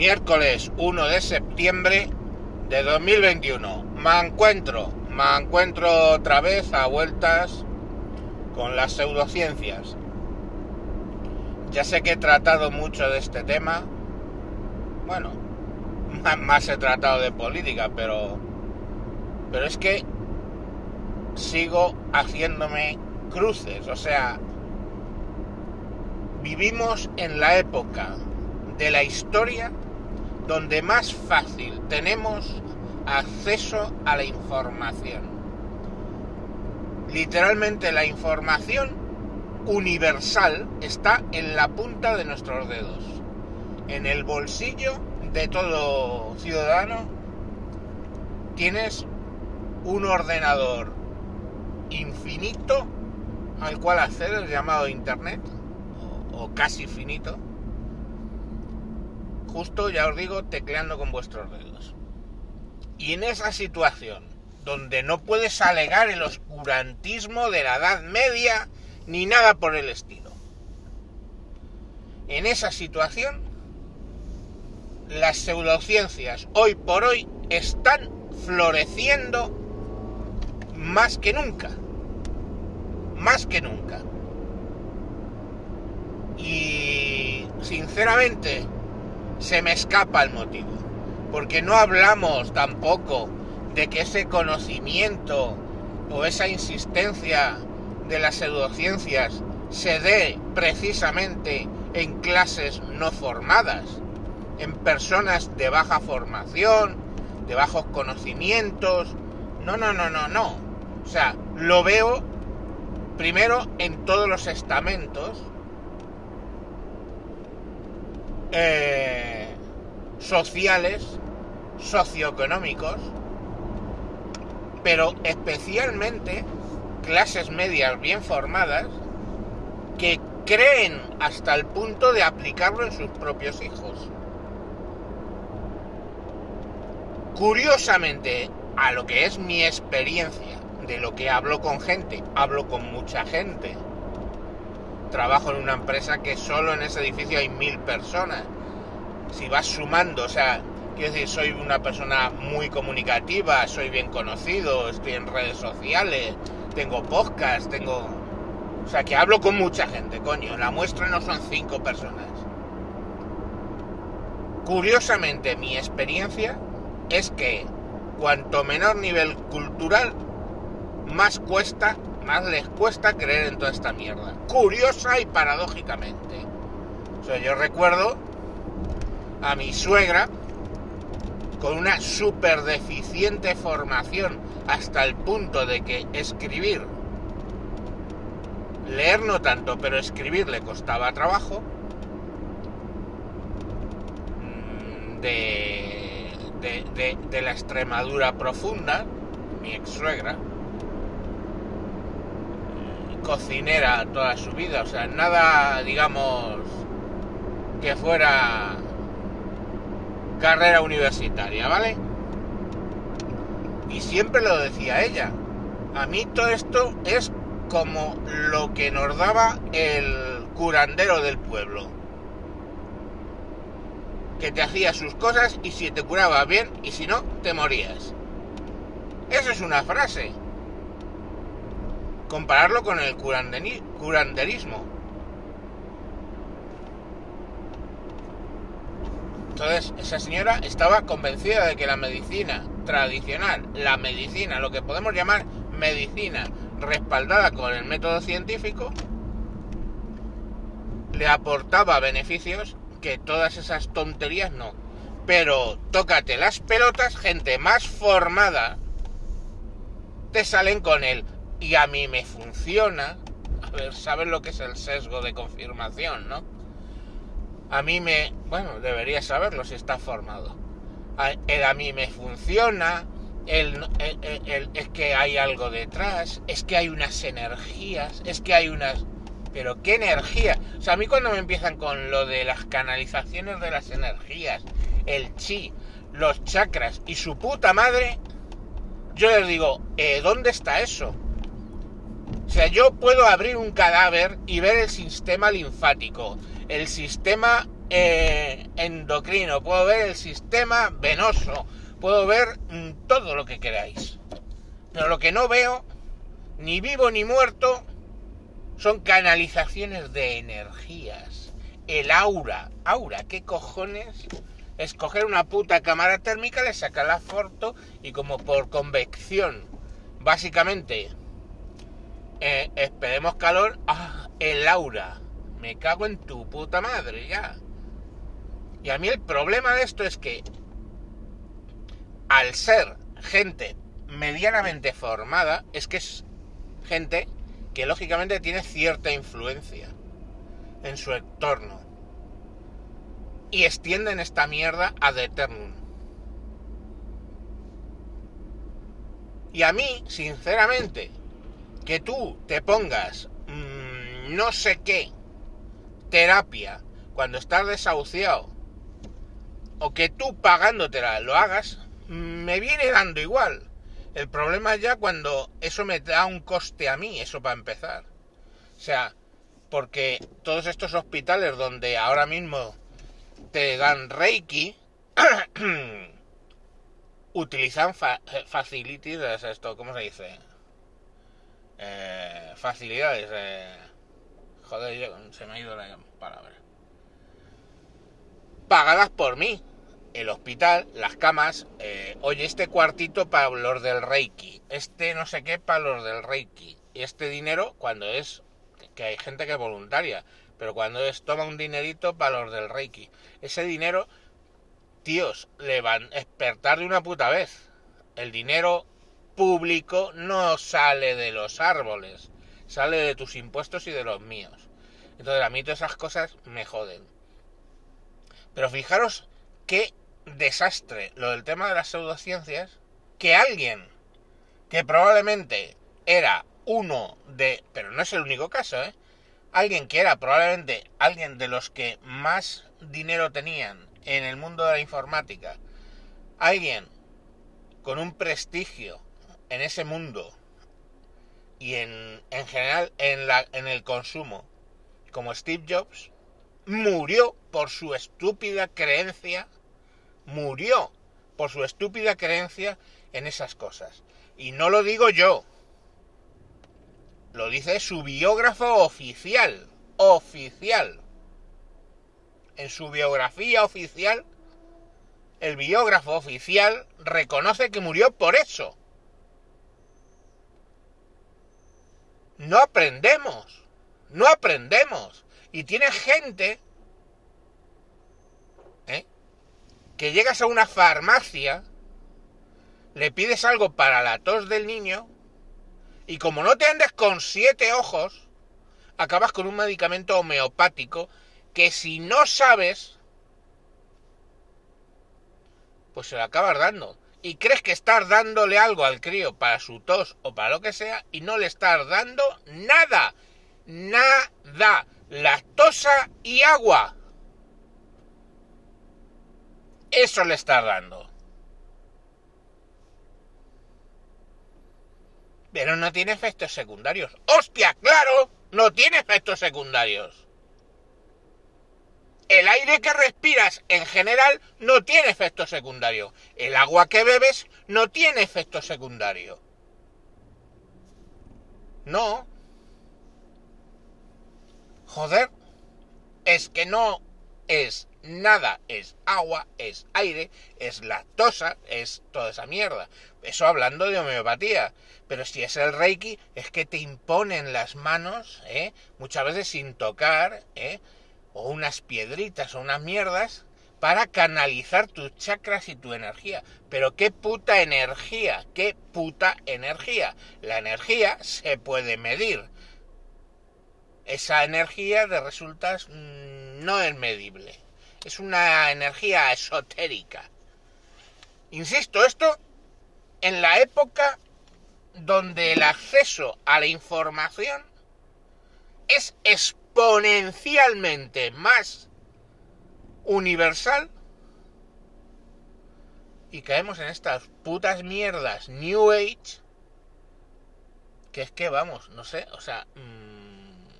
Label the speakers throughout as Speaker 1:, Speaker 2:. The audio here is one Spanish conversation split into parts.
Speaker 1: Miércoles 1 de septiembre de 2021. Me encuentro, me encuentro otra vez a vueltas con las pseudociencias. Ya sé que he tratado mucho de este tema. Bueno, más he tratado de política, pero pero es que sigo haciéndome cruces, o sea, vivimos en la época de la historia donde más fácil tenemos acceso a la información. Literalmente la información universal está en la punta de nuestros dedos, en el bolsillo de todo ciudadano. Tienes un ordenador infinito al cual acceder llamado Internet, o, o casi finito, justo, ya os digo, tecleando con vuestros dedos. Y en esa situación, donde no puedes alegar el oscurantismo de la Edad Media, ni nada por el estilo. En esa situación, las pseudociencias hoy por hoy están floreciendo más que nunca. Más que nunca. Y sinceramente se me escapa el motivo. Porque no hablamos tampoco de que ese conocimiento o esa insistencia de las pseudociencias se dé precisamente en clases no formadas, en personas de baja formación, de bajos conocimientos. No, no, no, no, no. O sea, lo veo primero en todos los estamentos eh, sociales, socioeconómicos, pero especialmente clases medias bien formadas que creen hasta el punto de aplicarlo en sus propios hijos. Curiosamente, a lo que es mi experiencia, de lo que hablo con gente, hablo con mucha gente. Trabajo en una empresa que solo en ese edificio hay mil personas. Si vas sumando, o sea, quiero decir, soy una persona muy comunicativa, soy bien conocido, estoy en redes sociales, tengo podcast, tengo... O sea, que hablo con mucha gente, coño. La muestra no son cinco personas. Curiosamente, mi experiencia es que cuanto menor nivel cultural, más cuesta, más les cuesta creer en toda esta mierda. Curiosa y paradójicamente. O sea, yo recuerdo a mi suegra con una súper deficiente formación hasta el punto de que escribir, leer no tanto, pero escribir le costaba trabajo, mm, de, de, de, de la Extremadura profunda, mi ex suegra, cocinera toda su vida, o sea, nada, digamos, que fuera carrera universitaria, ¿vale? Y siempre lo decía ella. A mí todo esto es como lo que nos daba el curandero del pueblo. Que te hacía sus cosas y si te curaba bien y si no, te morías. Eso es una frase compararlo con el curanderismo. Entonces, esa señora estaba convencida de que la medicina tradicional, la medicina, lo que podemos llamar medicina respaldada con el método científico, le aportaba beneficios que todas esas tonterías no. Pero tócate las pelotas, gente más formada, te salen con el y a mí me funciona. A ver, ¿sabes lo que es el sesgo de confirmación, no? A mí me... Bueno, debería saberlo si está formado. A, el a mí me funciona, el, es que hay algo detrás, es que hay unas energías, es que hay unas... Pero ¿qué energía? O sea, a mí cuando me empiezan con lo de las canalizaciones de las energías, el chi, los chakras y su puta madre, yo les digo, ¿eh, ¿dónde está eso? O sea, yo puedo abrir un cadáver y ver el sistema linfático, el sistema eh, endocrino, puedo ver el sistema venoso, puedo ver mm, todo lo que queráis. Pero lo que no veo, ni vivo ni muerto, son canalizaciones de energías. El aura. Aura, ¿qué cojones? Es coger una puta cámara térmica, le saca la foto y como por convección, básicamente, eh, esperemos calor, ¡ah! el aura. Me cago en tu puta madre, ya. Y a mí el problema de esto es que al ser gente medianamente formada, es que es gente que lógicamente tiene cierta influencia en su entorno. Y extienden esta mierda ad eternum. Y a mí, sinceramente, que tú te pongas mmm, no sé qué terapia cuando estás desahuciado o que tú pagándotela lo hagas, me viene dando igual. El problema es ya cuando eso me da un coste a mí, eso para empezar. O sea, porque todos estos hospitales donde ahora mismo te dan Reiki, utilizan facilities, esto, ¿cómo se dice? Eh, facilidades. Eh, joder, se me ha ido la palabra. Pagadas por mí el hospital, las camas, eh, oye, este cuartito para los del Reiki, este no sé qué para los del Reiki, este dinero cuando es, que hay gente que es voluntaria, pero cuando es, toma un dinerito para los del Reiki, ese dinero, tíos, le van a despertar de una puta vez. El dinero público no sale de los árboles, sale de tus impuestos y de los míos. Entonces a mí todas esas cosas me joden. Pero fijaros qué desastre lo del tema de las pseudociencias que alguien que probablemente era uno de, pero no es el único caso, ¿eh? Alguien que era probablemente alguien de los que más dinero tenían en el mundo de la informática, alguien con un prestigio en ese mundo y en, en general en, la, en el consumo, como Steve Jobs, murió por su estúpida creencia murió por su estúpida creencia en esas cosas. Y no lo digo yo. Lo dice su biógrafo oficial. Oficial. En su biografía oficial, el biógrafo oficial reconoce que murió por eso. No aprendemos. No aprendemos. Y tiene gente que llegas a una farmacia, le pides algo para la tos del niño, y como no te andes con siete ojos, acabas con un medicamento homeopático que si no sabes, pues se lo acabas dando. Y crees que estás dándole algo al crío para su tos o para lo que sea, y no le estás dando nada. Nada. Lactosa y agua. Eso le está dando. Pero no tiene efectos secundarios. ¡Hostia! ¡Claro! No tiene efectos secundarios. El aire que respiras en general no tiene efecto secundario. El agua que bebes no tiene efecto secundario. No. Joder. Es que no es nada, es agua, es aire, es lactosa, es toda esa mierda. Eso hablando de homeopatía. Pero si es el Reiki, es que te imponen las manos, ¿eh? muchas veces sin tocar, ¿eh? O unas piedritas o unas mierdas, para canalizar tus chakras y tu energía. Pero qué puta energía, qué puta energía. La energía se puede medir. Esa energía de resultas mm, no es medible es una energía esotérica. Insisto, esto en la época donde el acceso a la información es exponencialmente más universal y caemos en estas putas mierdas New Age que es que vamos, no sé, o sea, mm,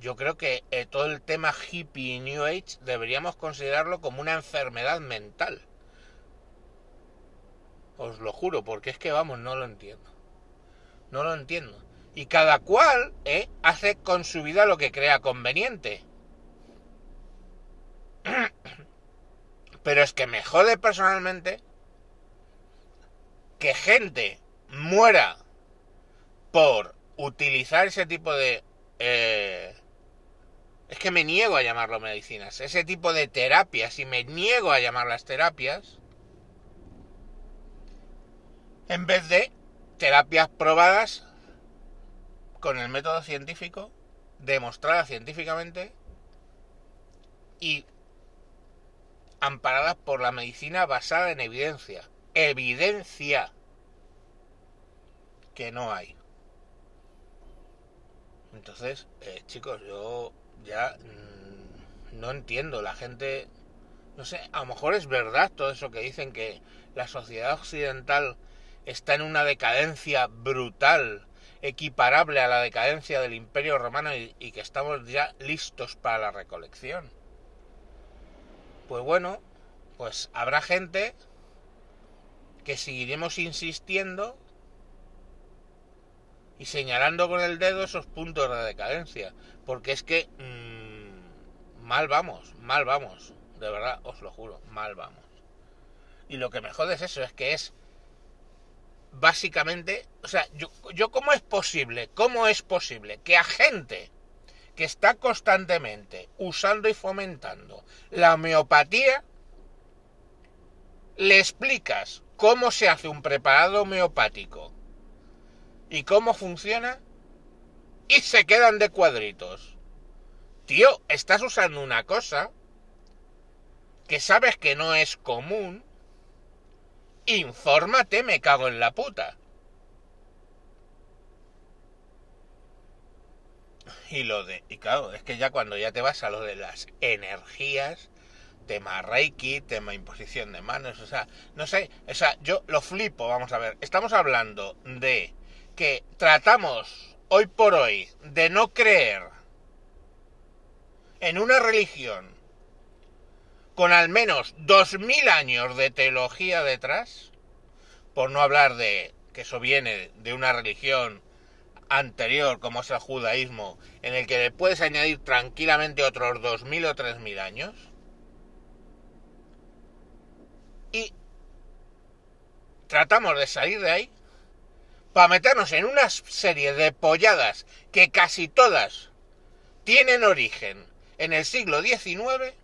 Speaker 1: yo creo que eh, todo el tema hippie y New Age deberíamos considerarlo como una enfermedad mental. Os lo juro, porque es que vamos, no lo entiendo. No lo entiendo. Y cada cual eh, hace con su vida lo que crea conveniente. Pero es que me jode personalmente que gente muera por utilizar ese tipo de... Eh, es que me niego a llamarlo medicinas. Ese tipo de terapias, y me niego a llamarlas terapias, en vez de terapias probadas con el método científico, demostradas científicamente y amparadas por la medicina basada en evidencia. Evidencia que no hay. Entonces, eh, chicos, yo ya mm, no entiendo. La gente, no sé, a lo mejor es verdad todo eso que dicen que la sociedad occidental está en una decadencia brutal, equiparable a la decadencia del Imperio Romano y, que estamos ya listos para la recolección. Pues bueno, pues habrá gente que seguiremos insistiendo y señalando con el dedo esos puntos de decadencia. Porque es que mmm, mal vamos, mal vamos. De verdad, os lo juro, mal vamos. Y lo que me jode es eso, es que es básicamente, o sea, yo, yo cómo es posible, cómo es posible que a gente que está constantemente usando y fomentando la homeopatía, le explicas cómo se hace un preparado homeopático y cómo funciona y se quedan de cuadritos. Tío, estás usando una cosa que sabes que no es común. Infórmate, me cago en la puta. Y lo de, y claro, es que ya cuando ya te vas a lo de las energías, tema Reiki, tema imposición de manos, o sea, no sé, o sea, yo lo flipo, vamos a ver, estamos hablando de que tratamos hoy por hoy de no creer en una religión con al menos dos mil años de teología detrás, por no hablar de que eso viene de una religión anterior como es el judaísmo, en el que le puedes añadir tranquilamente otros dos mil o tres mil años, y tratamos de salir de ahí para meternos en una serie de polladas que casi todas tienen origen en el siglo XIX,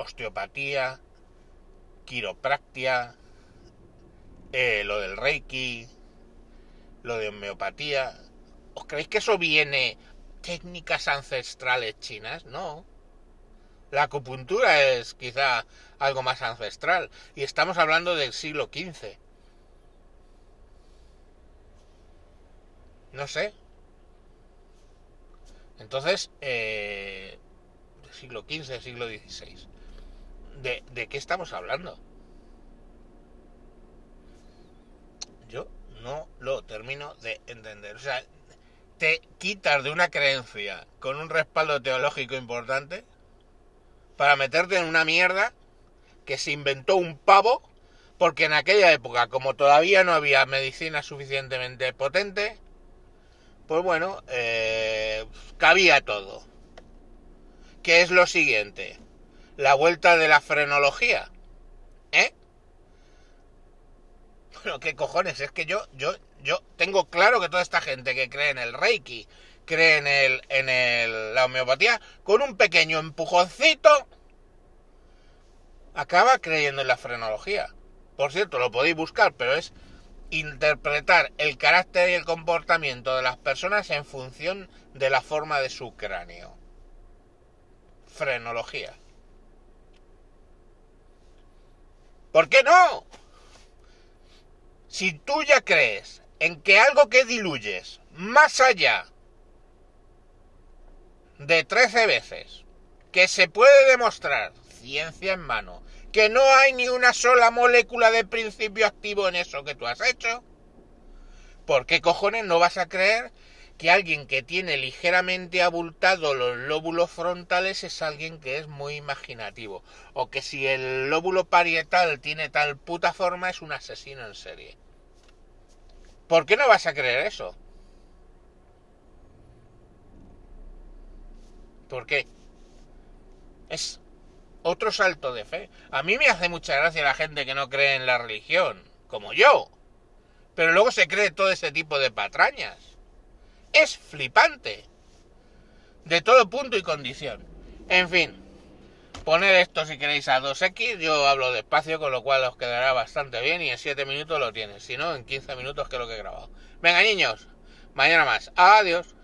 Speaker 1: osteopatía, quiropractia, eh, lo del reiki, lo de homeopatía. ¿Os creéis que eso viene técnicas ancestrales chinas? No. La acupuntura es quizá algo más ancestral y estamos hablando del siglo XV. No sé. Entonces, eh, siglo XV, siglo XVI. ¿De, ¿De qué estamos hablando? Yo no lo termino de entender. O sea, te quitas de una creencia con un respaldo teológico importante para meterte en una mierda que se inventó un pavo, porque en aquella época, como todavía no había medicina suficientemente potente, pues bueno, eh, cabía todo. ¿Qué es lo siguiente? La vuelta de la frenología. ¿Eh? Bueno, ¿qué cojones? Es que yo, yo, yo tengo claro que toda esta gente que cree en el Reiki, cree en, el, en el, la homeopatía, con un pequeño empujoncito, acaba creyendo en la frenología. Por cierto, lo podéis buscar, pero es interpretar el carácter y el comportamiento de las personas en función de la forma de su cráneo. Frenología. ¿Por qué no? Si tú ya crees en que algo que diluyes más allá de 13 veces, que se puede demostrar, ciencia en mano, que no hay ni una sola molécula de principio activo en eso que tú has hecho, ¿por qué cojones no vas a creer que alguien que tiene ligeramente abultado los lóbulos frontales es alguien que es muy imaginativo. O que si el lóbulo parietal tiene tal puta forma es un asesino en serie. ¿Por qué no vas a creer eso? ¿Por qué? Es otro salto de fe. A mí me hace mucha gracia la gente que no cree en la religión, como yo. Pero luego se cree todo ese tipo de patrañas es flipante. De todo punto y condición. En fin, poner esto si queréis a 2x, yo hablo despacio, con lo cual os quedará bastante bien y en 7 minutos lo tienes. Si no, en 15 minutos que es lo que he grabado. Venga, niños, mañana más. Adiós.